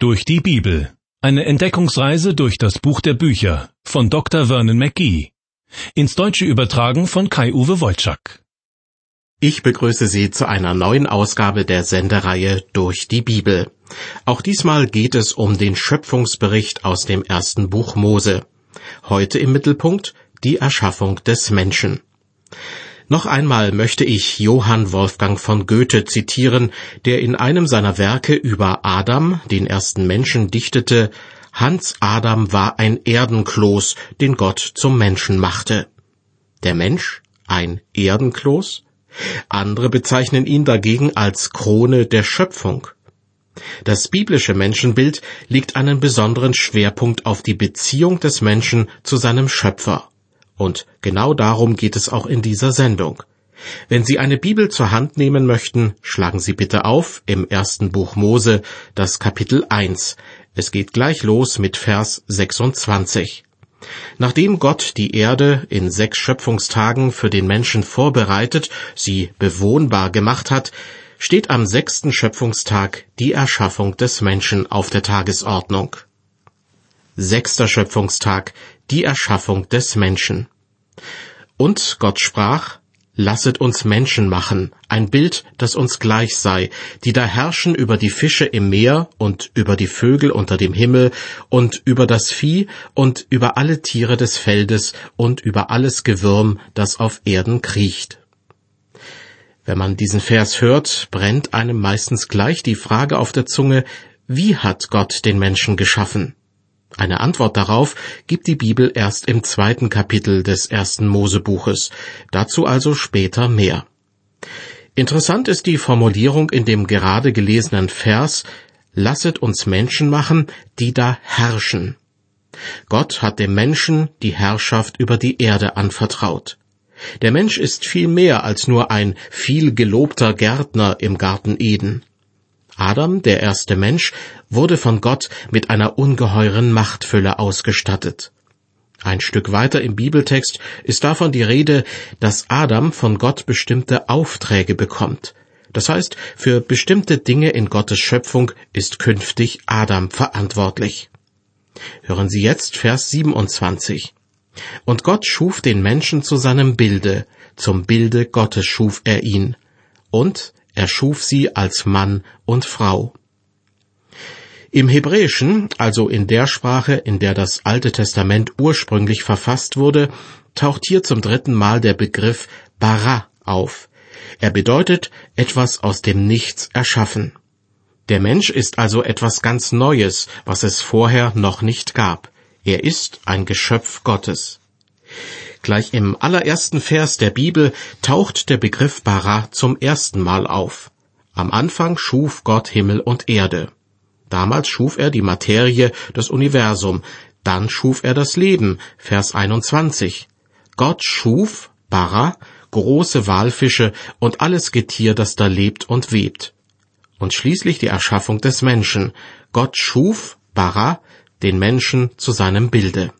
Durch die Bibel. Eine Entdeckungsreise durch das Buch der Bücher von Dr. Vernon McGee. Ins Deutsche übertragen von Kai-Uwe Wolczak. Ich begrüße Sie zu einer neuen Ausgabe der Sendereihe Durch die Bibel. Auch diesmal geht es um den Schöpfungsbericht aus dem ersten Buch Mose. Heute im Mittelpunkt die Erschaffung des Menschen. Noch einmal möchte ich Johann Wolfgang von Goethe zitieren, der in einem seiner Werke über Adam, den ersten Menschen, dichtete Hans Adam war ein Erdenkloß, den Gott zum Menschen machte. Der Mensch ein Erdenkloß? Andere bezeichnen ihn dagegen als Krone der Schöpfung. Das biblische Menschenbild legt einen besonderen Schwerpunkt auf die Beziehung des Menschen zu seinem Schöpfer. Und genau darum geht es auch in dieser Sendung. Wenn Sie eine Bibel zur Hand nehmen möchten, schlagen Sie bitte auf im ersten Buch Mose, das Kapitel 1. Es geht gleich los mit Vers 26. Nachdem Gott die Erde in sechs Schöpfungstagen für den Menschen vorbereitet, sie bewohnbar gemacht hat, steht am sechsten Schöpfungstag die Erschaffung des Menschen auf der Tagesordnung. Sechster Schöpfungstag, die Erschaffung des Menschen. Und Gott sprach, Lasset uns Menschen machen, ein Bild, das uns gleich sei, die da herrschen über die Fische im Meer und über die Vögel unter dem Himmel und über das Vieh und über alle Tiere des Feldes und über alles Gewürm, das auf Erden kriecht. Wenn man diesen Vers hört, brennt einem meistens gleich die Frage auf der Zunge, wie hat Gott den Menschen geschaffen? Eine Antwort darauf gibt die Bibel erst im zweiten Kapitel des ersten Mosebuches, dazu also später mehr. Interessant ist die Formulierung in dem gerade gelesenen Vers Lasset uns Menschen machen, die da herrschen. Gott hat dem Menschen die Herrschaft über die Erde anvertraut. Der Mensch ist viel mehr als nur ein viel gelobter Gärtner im Garten Eden. Adam, der erste Mensch, wurde von Gott mit einer ungeheuren Machtfülle ausgestattet. Ein Stück weiter im Bibeltext ist davon die Rede, dass Adam von Gott bestimmte Aufträge bekommt. Das heißt, für bestimmte Dinge in Gottes Schöpfung ist künftig Adam verantwortlich. Hören Sie jetzt Vers 27. Und Gott schuf den Menschen zu seinem Bilde, zum Bilde Gottes schuf er ihn. Und er schuf sie als Mann und Frau. Im Hebräischen, also in der Sprache, in der das Alte Testament ursprünglich verfasst wurde, taucht hier zum dritten Mal der Begriff bara auf. Er bedeutet etwas aus dem Nichts erschaffen. Der Mensch ist also etwas ganz Neues, was es vorher noch nicht gab. Er ist ein Geschöpf Gottes. Gleich im allerersten Vers der Bibel taucht der Begriff Bara zum ersten Mal auf. Am Anfang schuf Gott Himmel und Erde. Damals schuf er die Materie, das Universum, dann schuf er das Leben, Vers 21. Gott schuf, Bara, große Walfische und alles Getier, das da lebt und webt. Und schließlich die Erschaffung des Menschen. Gott schuf, Bara, den Menschen zu seinem Bilde.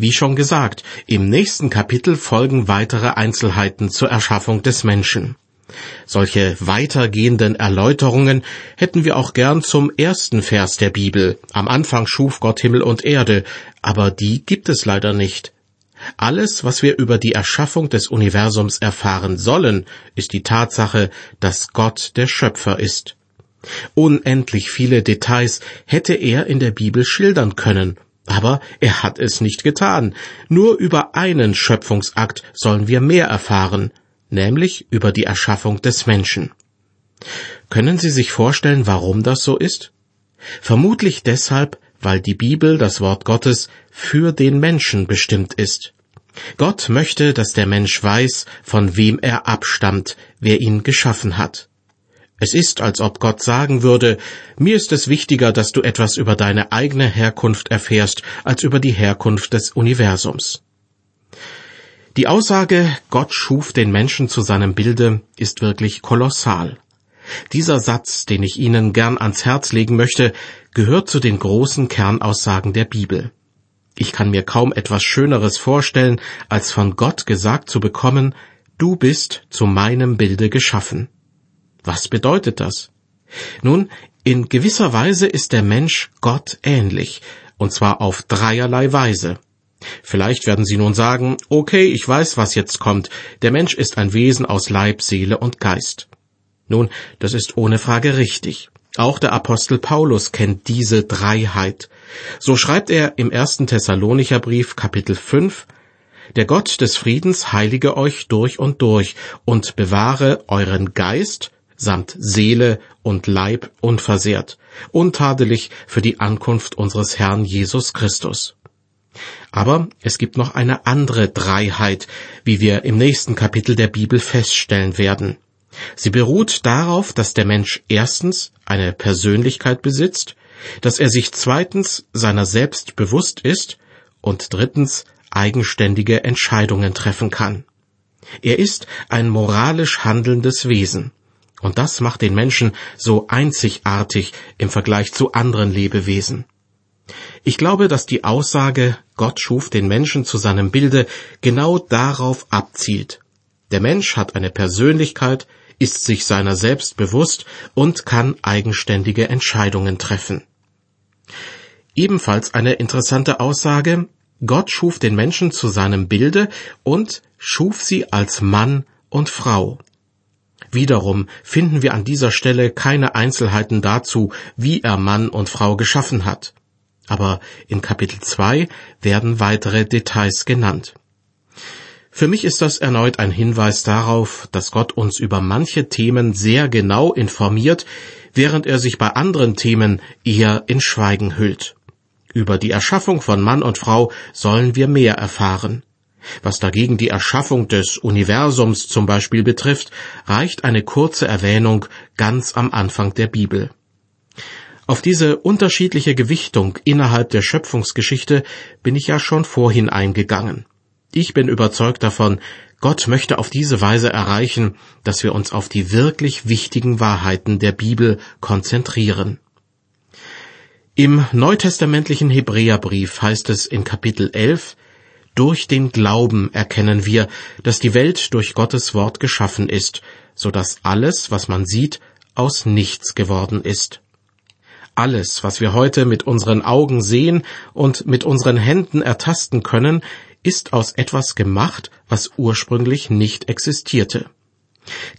Wie schon gesagt, im nächsten Kapitel folgen weitere Einzelheiten zur Erschaffung des Menschen. Solche weitergehenden Erläuterungen hätten wir auch gern zum ersten Vers der Bibel. Am Anfang schuf Gott Himmel und Erde, aber die gibt es leider nicht. Alles, was wir über die Erschaffung des Universums erfahren sollen, ist die Tatsache, dass Gott der Schöpfer ist. Unendlich viele Details hätte er in der Bibel schildern können, aber er hat es nicht getan. Nur über einen Schöpfungsakt sollen wir mehr erfahren, nämlich über die Erschaffung des Menschen. Können Sie sich vorstellen, warum das so ist? Vermutlich deshalb, weil die Bibel, das Wort Gottes, für den Menschen bestimmt ist. Gott möchte, dass der Mensch weiß, von wem er abstammt, wer ihn geschaffen hat. Es ist, als ob Gott sagen würde, mir ist es wichtiger, dass du etwas über deine eigene Herkunft erfährst, als über die Herkunft des Universums. Die Aussage, Gott schuf den Menschen zu seinem Bilde, ist wirklich kolossal. Dieser Satz, den ich Ihnen gern ans Herz legen möchte, gehört zu den großen Kernaussagen der Bibel. Ich kann mir kaum etwas Schöneres vorstellen, als von Gott gesagt zu bekommen, du bist zu meinem Bilde geschaffen. Was bedeutet das? Nun, In gewisser Weise ist der Mensch Gott ähnlich, und zwar auf dreierlei Weise. Vielleicht werden Sie nun sagen, okay, ich weiß, was jetzt kommt. Der Mensch ist ein Wesen aus Leib, Seele und Geist. Nun, das ist ohne Frage richtig. Auch der Apostel Paulus kennt diese Dreiheit. So schreibt er im ersten Thessalonicher Brief Kapitel 5, Der Gott des Friedens heilige euch durch und durch und bewahre euren Geist samt Seele und Leib unversehrt, untadelig für die Ankunft unseres Herrn Jesus Christus. Aber es gibt noch eine andere Dreiheit, wie wir im nächsten Kapitel der Bibel feststellen werden. Sie beruht darauf, dass der Mensch erstens eine Persönlichkeit besitzt, dass er sich zweitens seiner selbst bewusst ist und drittens eigenständige Entscheidungen treffen kann. Er ist ein moralisch handelndes Wesen. Und das macht den Menschen so einzigartig im Vergleich zu anderen Lebewesen. Ich glaube, dass die Aussage, Gott schuf den Menschen zu seinem Bilde, genau darauf abzielt. Der Mensch hat eine Persönlichkeit, ist sich seiner selbst bewusst und kann eigenständige Entscheidungen treffen. Ebenfalls eine interessante Aussage, Gott schuf den Menschen zu seinem Bilde und schuf sie als Mann und Frau. Wiederum finden wir an dieser Stelle keine Einzelheiten dazu, wie er Mann und Frau geschaffen hat. Aber in Kapitel 2 werden weitere Details genannt. Für mich ist das erneut ein Hinweis darauf, dass Gott uns über manche Themen sehr genau informiert, während er sich bei anderen Themen eher in Schweigen hüllt. Über die Erschaffung von Mann und Frau sollen wir mehr erfahren. Was dagegen die Erschaffung des Universums zum Beispiel betrifft, reicht eine kurze Erwähnung ganz am Anfang der Bibel. Auf diese unterschiedliche Gewichtung innerhalb der Schöpfungsgeschichte bin ich ja schon vorhin eingegangen. Ich bin überzeugt davon, Gott möchte auf diese Weise erreichen, dass wir uns auf die wirklich wichtigen Wahrheiten der Bibel konzentrieren. Im neutestamentlichen Hebräerbrief heißt es in Kapitel 11, durch den Glauben erkennen wir, dass die Welt durch Gottes Wort geschaffen ist, so dass alles, was man sieht, aus nichts geworden ist. Alles, was wir heute mit unseren Augen sehen und mit unseren Händen ertasten können, ist aus etwas gemacht, was ursprünglich nicht existierte.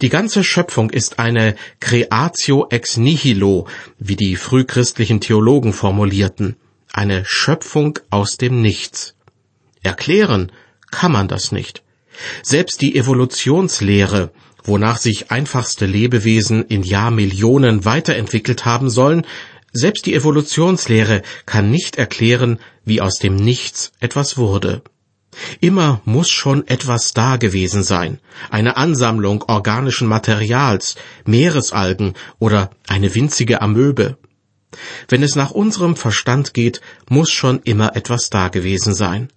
Die ganze Schöpfung ist eine Creatio ex nihilo, wie die frühchristlichen Theologen formulierten, eine Schöpfung aus dem Nichts. Erklären kann man das nicht. Selbst die Evolutionslehre, wonach sich einfachste Lebewesen in Jahrmillionen weiterentwickelt haben sollen, selbst die Evolutionslehre kann nicht erklären, wie aus dem Nichts etwas wurde. Immer muss schon etwas da gewesen sein, eine Ansammlung organischen Materials, Meeresalgen oder eine winzige Amöbe. Wenn es nach unserem Verstand geht, muss schon immer etwas da gewesen sein.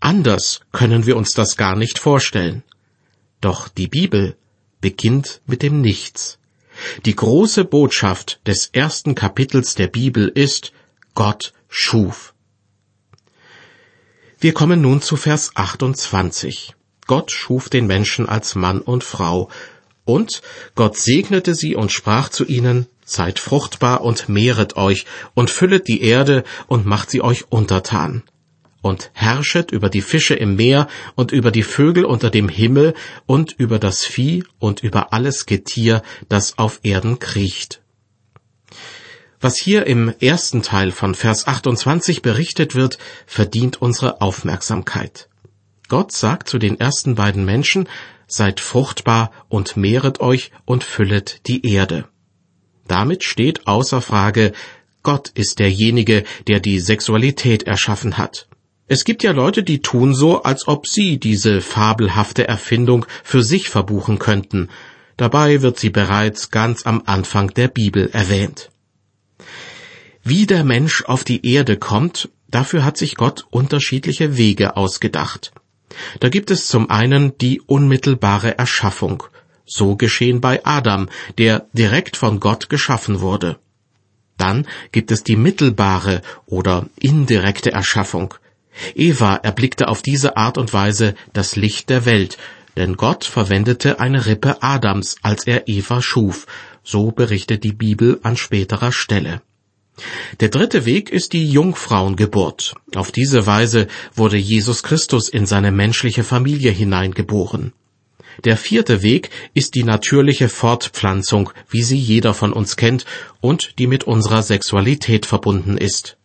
Anders können wir uns das gar nicht vorstellen. Doch die Bibel beginnt mit dem Nichts. Die große Botschaft des ersten Kapitels der Bibel ist, Gott schuf. Wir kommen nun zu Vers 28. Gott schuf den Menschen als Mann und Frau, und Gott segnete sie und sprach zu ihnen, Seid fruchtbar und mehret euch und füllet die Erde und macht sie euch untertan und herrschet über die Fische im Meer und über die Vögel unter dem Himmel und über das Vieh und über alles Getier, das auf Erden kriecht. Was hier im ersten Teil von Vers 28 berichtet wird, verdient unsere Aufmerksamkeit. Gott sagt zu den ersten beiden Menschen, seid fruchtbar und mehret euch und füllet die Erde. Damit steht außer Frage, Gott ist derjenige, der die Sexualität erschaffen hat. Es gibt ja Leute, die tun so, als ob sie diese fabelhafte Erfindung für sich verbuchen könnten. Dabei wird sie bereits ganz am Anfang der Bibel erwähnt. Wie der Mensch auf die Erde kommt, dafür hat sich Gott unterschiedliche Wege ausgedacht. Da gibt es zum einen die unmittelbare Erschaffung. So geschehen bei Adam, der direkt von Gott geschaffen wurde. Dann gibt es die mittelbare oder indirekte Erschaffung. Eva erblickte auf diese Art und Weise das Licht der Welt, denn Gott verwendete eine Rippe Adams, als er Eva schuf, so berichtet die Bibel an späterer Stelle. Der dritte Weg ist die Jungfrauengeburt. Auf diese Weise wurde Jesus Christus in seine menschliche Familie hineingeboren. Der vierte Weg ist die natürliche Fortpflanzung, wie sie jeder von uns kennt und die mit unserer Sexualität verbunden ist.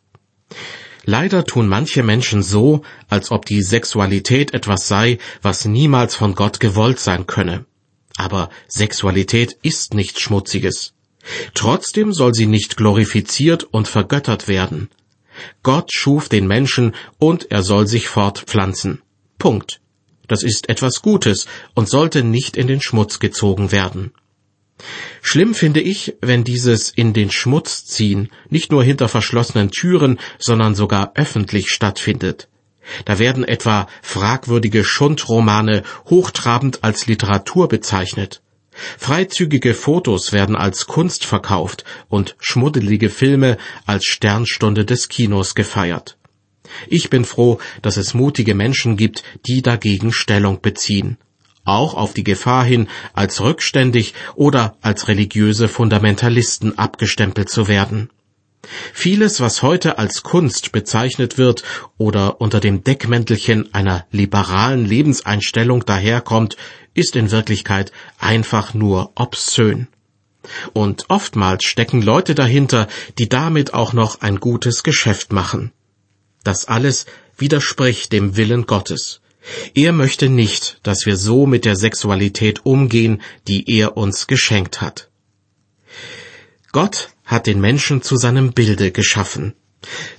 Leider tun manche Menschen so, als ob die Sexualität etwas sei, was niemals von Gott gewollt sein könne. Aber Sexualität ist nichts Schmutziges. Trotzdem soll sie nicht glorifiziert und vergöttert werden. Gott schuf den Menschen und er soll sich fortpflanzen. Punkt. Das ist etwas Gutes und sollte nicht in den Schmutz gezogen werden. Schlimm finde ich, wenn dieses in den Schmutz ziehen nicht nur hinter verschlossenen Türen, sondern sogar öffentlich stattfindet. Da werden etwa fragwürdige Schundromane hochtrabend als Literatur bezeichnet. Freizügige Fotos werden als Kunst verkauft und schmuddelige Filme als Sternstunde des Kinos gefeiert. Ich bin froh, dass es mutige Menschen gibt, die dagegen Stellung beziehen. Auch auf die Gefahr hin, als rückständig oder als religiöse Fundamentalisten abgestempelt zu werden. Vieles, was heute als Kunst bezeichnet wird oder unter dem Deckmäntelchen einer liberalen Lebenseinstellung daherkommt, ist in Wirklichkeit einfach nur obszön. Und oftmals stecken Leute dahinter, die damit auch noch ein gutes Geschäft machen. Das alles widerspricht dem Willen Gottes. Er möchte nicht, dass wir so mit der Sexualität umgehen, die er uns geschenkt hat. Gott hat den Menschen zu seinem Bilde geschaffen.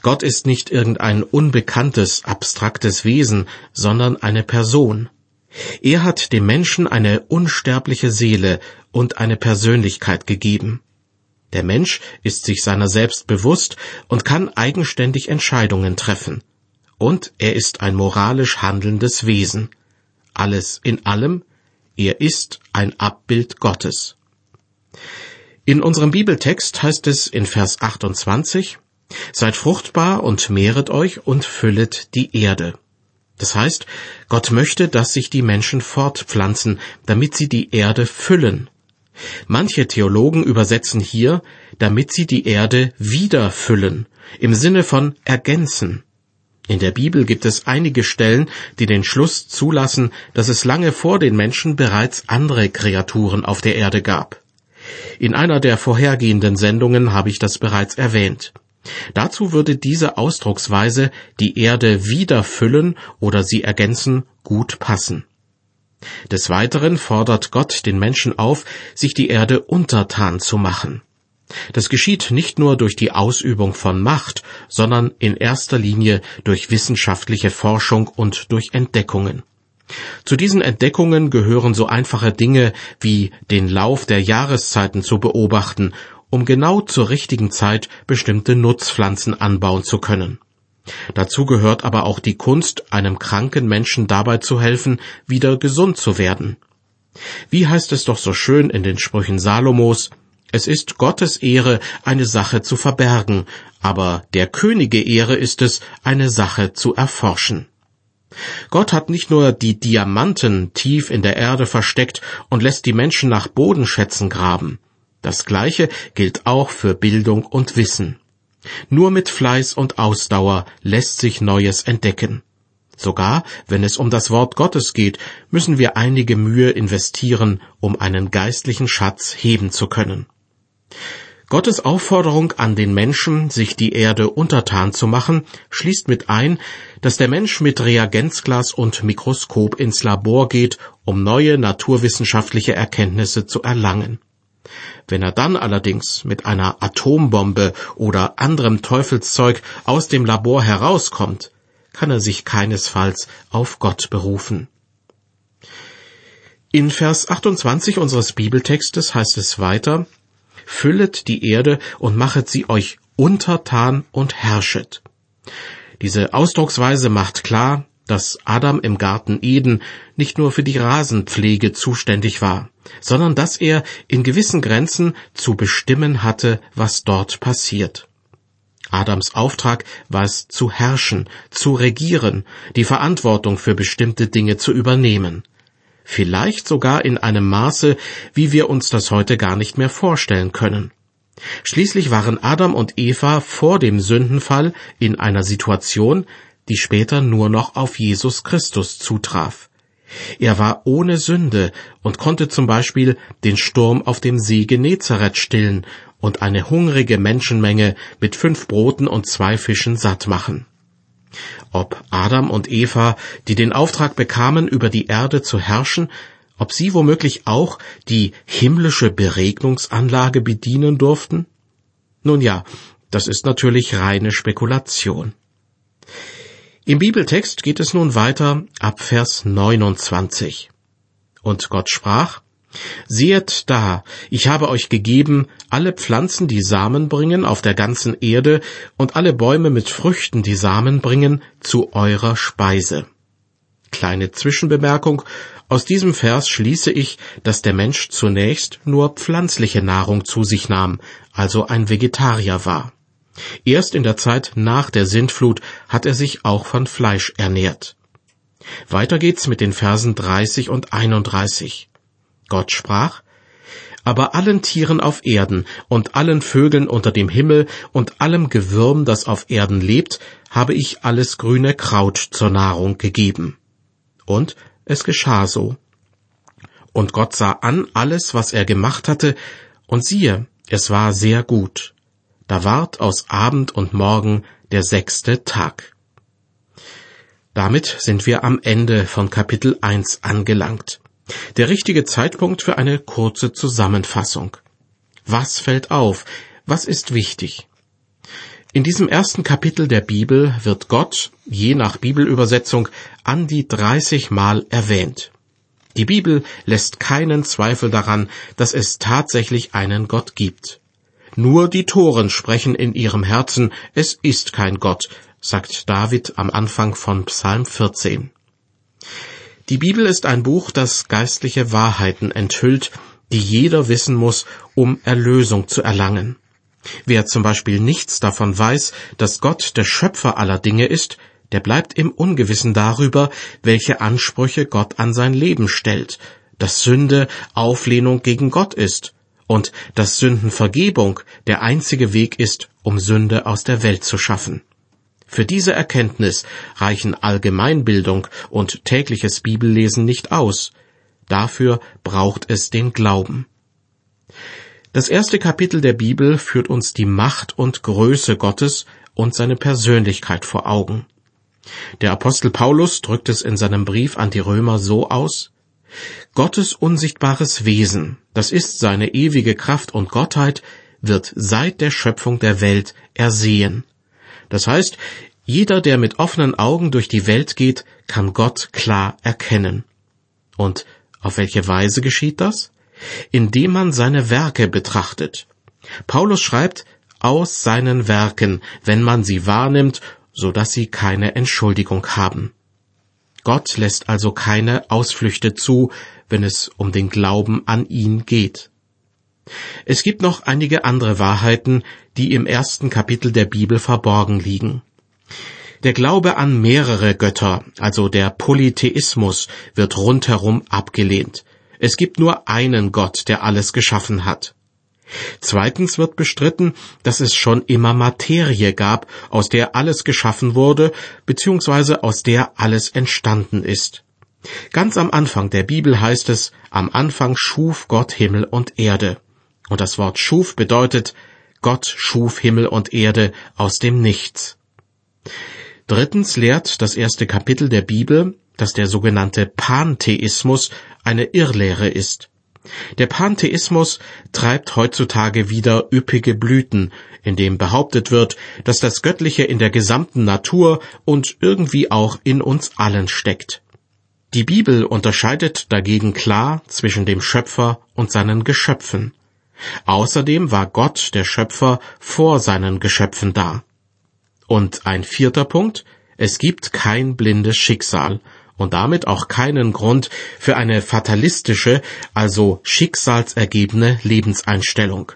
Gott ist nicht irgendein unbekanntes, abstraktes Wesen, sondern eine Person. Er hat dem Menschen eine unsterbliche Seele und eine Persönlichkeit gegeben. Der Mensch ist sich seiner selbst bewusst und kann eigenständig Entscheidungen treffen. Und er ist ein moralisch handelndes Wesen. Alles in allem, er ist ein Abbild Gottes. In unserem Bibeltext heißt es in Vers 28, Seid fruchtbar und mehret euch und füllet die Erde. Das heißt, Gott möchte, dass sich die Menschen fortpflanzen, damit sie die Erde füllen. Manche Theologen übersetzen hier, damit sie die Erde wieder füllen, im Sinne von ergänzen. In der Bibel gibt es einige Stellen, die den Schluss zulassen, dass es lange vor den Menschen bereits andere Kreaturen auf der Erde gab. In einer der vorhergehenden Sendungen habe ich das bereits erwähnt. Dazu würde diese Ausdrucksweise die Erde wieder füllen oder sie ergänzen gut passen. Des Weiteren fordert Gott den Menschen auf, sich die Erde untertan zu machen. Das geschieht nicht nur durch die Ausübung von Macht, sondern in erster Linie durch wissenschaftliche Forschung und durch Entdeckungen. Zu diesen Entdeckungen gehören so einfache Dinge wie den Lauf der Jahreszeiten zu beobachten, um genau zur richtigen Zeit bestimmte Nutzpflanzen anbauen zu können. Dazu gehört aber auch die Kunst, einem kranken Menschen dabei zu helfen, wieder gesund zu werden. Wie heißt es doch so schön in den Sprüchen Salomos, es ist Gottes Ehre, eine Sache zu verbergen, aber der Könige Ehre ist es, eine Sache zu erforschen. Gott hat nicht nur die Diamanten tief in der Erde versteckt und lässt die Menschen nach Bodenschätzen graben. Das Gleiche gilt auch für Bildung und Wissen. Nur mit Fleiß und Ausdauer lässt sich Neues entdecken. Sogar wenn es um das Wort Gottes geht, müssen wir einige Mühe investieren, um einen geistlichen Schatz heben zu können. Gottes Aufforderung an den Menschen, sich die Erde untertan zu machen, schließt mit ein, dass der Mensch mit Reagenzglas und Mikroskop ins Labor geht, um neue naturwissenschaftliche Erkenntnisse zu erlangen. Wenn er dann allerdings mit einer Atombombe oder anderem Teufelszeug aus dem Labor herauskommt, kann er sich keinesfalls auf Gott berufen. In Vers 28 unseres Bibeltextes heißt es weiter, Füllet die Erde und machet sie euch untertan und herrschet. Diese Ausdrucksweise macht klar, dass Adam im Garten Eden nicht nur für die Rasenpflege zuständig war, sondern dass er in gewissen Grenzen zu bestimmen hatte, was dort passiert. Adams Auftrag war es zu herrschen, zu regieren, die Verantwortung für bestimmte Dinge zu übernehmen. Vielleicht sogar in einem Maße, wie wir uns das heute gar nicht mehr vorstellen können. Schließlich waren Adam und Eva vor dem Sündenfall in einer Situation, die später nur noch auf Jesus Christus zutraf. Er war ohne Sünde und konnte zum Beispiel den Sturm auf dem See Genezareth stillen und eine hungrige Menschenmenge mit fünf Broten und zwei Fischen satt machen. Ob Adam und Eva, die den Auftrag bekamen, über die Erde zu herrschen, ob sie womöglich auch die himmlische Beregnungsanlage bedienen durften? Nun ja, das ist natürlich reine Spekulation. Im Bibeltext geht es nun weiter ab Vers 29. Und Gott sprach, Sehet da, ich habe euch gegeben alle Pflanzen, die Samen bringen auf der ganzen Erde, und alle Bäume mit Früchten, die Samen bringen, zu eurer Speise. Kleine Zwischenbemerkung, aus diesem Vers schließe ich, dass der Mensch zunächst nur pflanzliche Nahrung zu sich nahm, also ein Vegetarier war. Erst in der Zeit nach der Sintflut hat er sich auch von Fleisch ernährt. Weiter geht's mit den Versen 30 und 31. Gott sprach, aber allen Tieren auf Erden und allen Vögeln unter dem Himmel und allem Gewürm, das auf Erden lebt, habe ich alles grüne Kraut zur Nahrung gegeben. Und es geschah so. Und Gott sah an alles, was er gemacht hatte, und siehe, es war sehr gut. Da ward aus Abend und Morgen der sechste Tag. Damit sind wir am Ende von Kapitel 1 angelangt. Der richtige Zeitpunkt für eine kurze Zusammenfassung. Was fällt auf? Was ist wichtig? In diesem ersten Kapitel der Bibel wird Gott, je nach Bibelübersetzung, an die 30 Mal erwähnt. Die Bibel lässt keinen Zweifel daran, dass es tatsächlich einen Gott gibt. Nur die Toren sprechen in ihrem Herzen, es ist kein Gott, sagt David am Anfang von Psalm 14. Die Bibel ist ein Buch, das geistliche Wahrheiten enthüllt, die jeder wissen muss, um Erlösung zu erlangen. Wer zum Beispiel nichts davon weiß, dass Gott der Schöpfer aller Dinge ist, der bleibt im Ungewissen darüber, welche Ansprüche Gott an sein Leben stellt, dass Sünde Auflehnung gegen Gott ist und dass Sündenvergebung der einzige Weg ist, um Sünde aus der Welt zu schaffen. Für diese Erkenntnis reichen Allgemeinbildung und tägliches Bibellesen nicht aus. Dafür braucht es den Glauben. Das erste Kapitel der Bibel führt uns die Macht und Größe Gottes und seine Persönlichkeit vor Augen. Der Apostel Paulus drückt es in seinem Brief an die Römer so aus Gottes unsichtbares Wesen, das ist seine ewige Kraft und Gottheit, wird seit der Schöpfung der Welt ersehen. Das heißt, jeder, der mit offenen Augen durch die Welt geht, kann Gott klar erkennen. Und auf welche Weise geschieht das? indem man seine Werke betrachtet. Paulus schreibt, aus seinen Werken, wenn man sie wahrnimmt, so dass sie keine Entschuldigung haben. Gott lässt also keine Ausflüchte zu, wenn es um den Glauben an ihn geht. Es gibt noch einige andere Wahrheiten, die im ersten Kapitel der Bibel verborgen liegen. Der Glaube an mehrere Götter, also der Polytheismus, wird rundherum abgelehnt. Es gibt nur einen Gott, der alles geschaffen hat. Zweitens wird bestritten, dass es schon immer Materie gab, aus der alles geschaffen wurde, beziehungsweise aus der alles entstanden ist. Ganz am Anfang der Bibel heißt es, am Anfang schuf Gott Himmel und Erde. Und das Wort schuf bedeutet, Gott schuf Himmel und Erde aus dem Nichts. Drittens lehrt das erste Kapitel der Bibel, dass der sogenannte Pantheismus eine Irrlehre ist. Der Pantheismus treibt heutzutage wieder üppige Blüten, indem behauptet wird, dass das Göttliche in der gesamten Natur und irgendwie auch in uns allen steckt. Die Bibel unterscheidet dagegen klar zwischen dem Schöpfer und seinen Geschöpfen. Außerdem war Gott der Schöpfer vor seinen Geschöpfen da. Und ein vierter Punkt, es gibt kein blindes Schicksal, und damit auch keinen Grund für eine fatalistische, also schicksalsergebene Lebenseinstellung.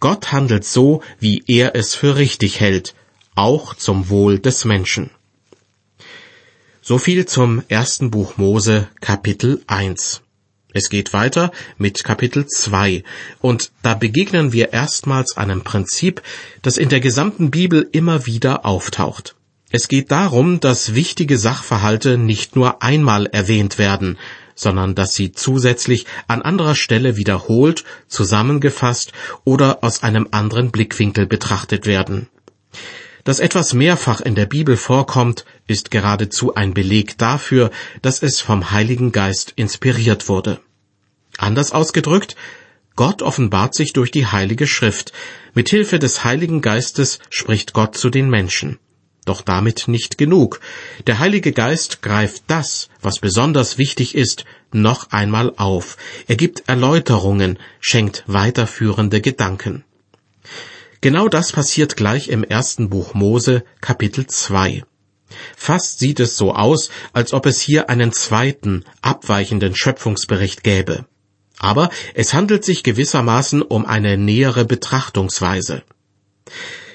Gott handelt so, wie er es für richtig hält, auch zum Wohl des Menschen. So viel zum ersten Buch Mose, Kapitel 1. Es geht weiter mit Kapitel 2 und da begegnen wir erstmals einem Prinzip, das in der gesamten Bibel immer wieder auftaucht. Es geht darum, dass wichtige Sachverhalte nicht nur einmal erwähnt werden, sondern dass sie zusätzlich an anderer Stelle wiederholt, zusammengefasst oder aus einem anderen Blickwinkel betrachtet werden. Dass etwas mehrfach in der Bibel vorkommt, ist geradezu ein Beleg dafür, dass es vom Heiligen Geist inspiriert wurde. Anders ausgedrückt, Gott offenbart sich durch die Heilige Schrift. Mit Hilfe des Heiligen Geistes spricht Gott zu den Menschen. Doch damit nicht genug. Der Heilige Geist greift das, was besonders wichtig ist, noch einmal auf. Er gibt Erläuterungen, schenkt weiterführende Gedanken. Genau das passiert gleich im ersten Buch Mose, Kapitel 2. Fast sieht es so aus, als ob es hier einen zweiten, abweichenden Schöpfungsbericht gäbe. Aber es handelt sich gewissermaßen um eine nähere Betrachtungsweise.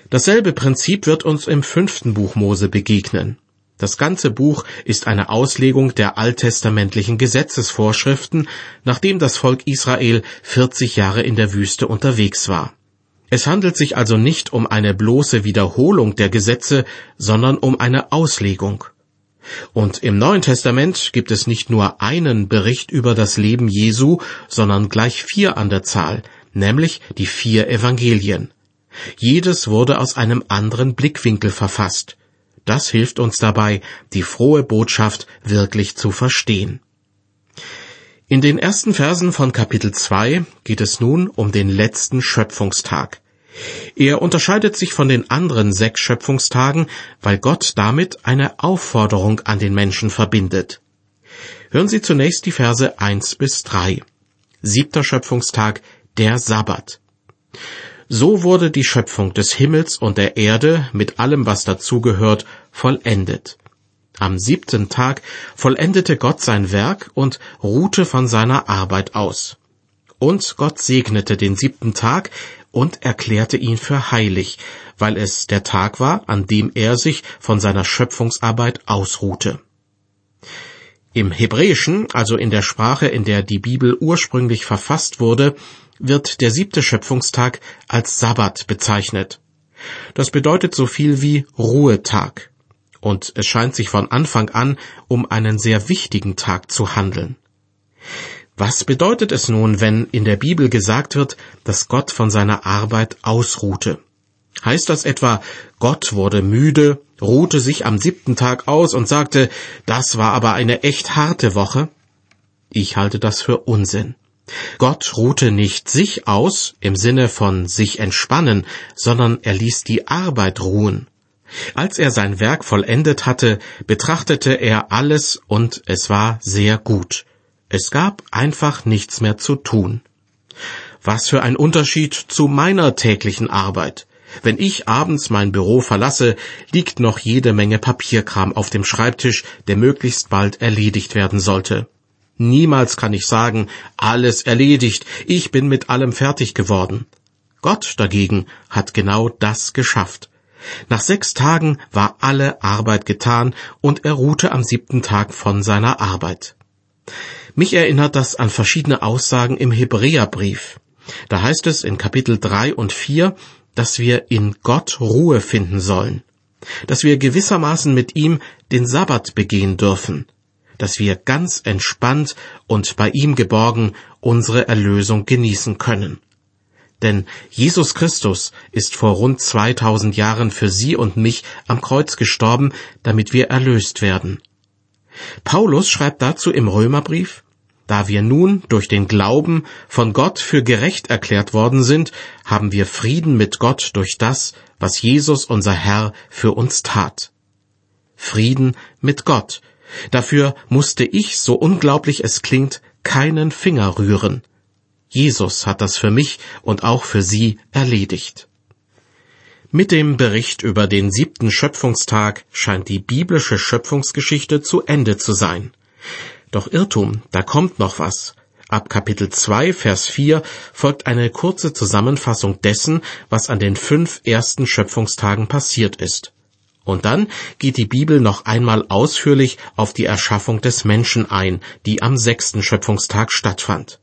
Dasselbe Prinzip wird uns im fünften Buch Mose begegnen. Das ganze Buch ist eine Auslegung der alttestamentlichen Gesetzesvorschriften, nachdem das Volk Israel 40 Jahre in der Wüste unterwegs war. Es handelt sich also nicht um eine bloße Wiederholung der Gesetze, sondern um eine Auslegung. Und im Neuen Testament gibt es nicht nur einen Bericht über das Leben Jesu, sondern gleich vier an der Zahl, nämlich die vier Evangelien. Jedes wurde aus einem anderen Blickwinkel verfasst. Das hilft uns dabei, die frohe Botschaft wirklich zu verstehen. In den ersten Versen von Kapitel 2 geht es nun um den letzten Schöpfungstag. Er unterscheidet sich von den anderen sechs Schöpfungstagen, weil Gott damit eine Aufforderung an den Menschen verbindet. Hören Sie zunächst die Verse 1 bis 3. Siebter Schöpfungstag, der Sabbat. So wurde die Schöpfung des Himmels und der Erde mit allem, was dazugehört, vollendet. Am siebten Tag vollendete Gott sein Werk und ruhte von seiner Arbeit aus. Und Gott segnete den siebten Tag, und erklärte ihn für heilig, weil es der Tag war, an dem er sich von seiner Schöpfungsarbeit ausruhte. Im Hebräischen, also in der Sprache, in der die Bibel ursprünglich verfasst wurde, wird der siebte Schöpfungstag als Sabbat bezeichnet. Das bedeutet so viel wie Ruhetag. Und es scheint sich von Anfang an um einen sehr wichtigen Tag zu handeln. Was bedeutet es nun, wenn in der Bibel gesagt wird, dass Gott von seiner Arbeit ausruhte? Heißt das etwa, Gott wurde müde, ruhte sich am siebten Tag aus und sagte, das war aber eine echt harte Woche? Ich halte das für Unsinn. Gott ruhte nicht sich aus im Sinne von sich entspannen, sondern er ließ die Arbeit ruhen. Als er sein Werk vollendet hatte, betrachtete er alles und es war sehr gut. Es gab einfach nichts mehr zu tun. Was für ein Unterschied zu meiner täglichen Arbeit. Wenn ich abends mein Büro verlasse, liegt noch jede Menge Papierkram auf dem Schreibtisch, der möglichst bald erledigt werden sollte. Niemals kann ich sagen, alles erledigt, ich bin mit allem fertig geworden. Gott dagegen hat genau das geschafft. Nach sechs Tagen war alle Arbeit getan und er ruhte am siebten Tag von seiner Arbeit. Mich erinnert das an verschiedene Aussagen im Hebräerbrief. Da heißt es in Kapitel 3 und 4, dass wir in Gott Ruhe finden sollen, dass wir gewissermaßen mit ihm den Sabbat begehen dürfen, dass wir ganz entspannt und bei ihm geborgen unsere Erlösung genießen können. Denn Jesus Christus ist vor rund 2000 Jahren für Sie und mich am Kreuz gestorben, damit wir erlöst werden. Paulus schreibt dazu im Römerbrief, da wir nun durch den Glauben von Gott für gerecht erklärt worden sind, haben wir Frieden mit Gott durch das, was Jesus unser Herr für uns tat. Frieden mit Gott. Dafür musste ich, so unglaublich es klingt, keinen Finger rühren. Jesus hat das für mich und auch für Sie erledigt. Mit dem Bericht über den siebten Schöpfungstag scheint die biblische Schöpfungsgeschichte zu Ende zu sein. Doch Irrtum, da kommt noch was. Ab Kapitel 2, Vers 4 folgt eine kurze Zusammenfassung dessen, was an den fünf ersten Schöpfungstagen passiert ist. Und dann geht die Bibel noch einmal ausführlich auf die Erschaffung des Menschen ein, die am sechsten Schöpfungstag stattfand.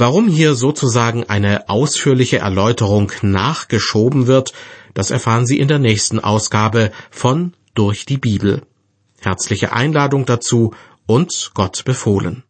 Warum hier sozusagen eine ausführliche Erläuterung nachgeschoben wird, das erfahren Sie in der nächsten Ausgabe von Durch die Bibel. Herzliche Einladung dazu und Gott befohlen.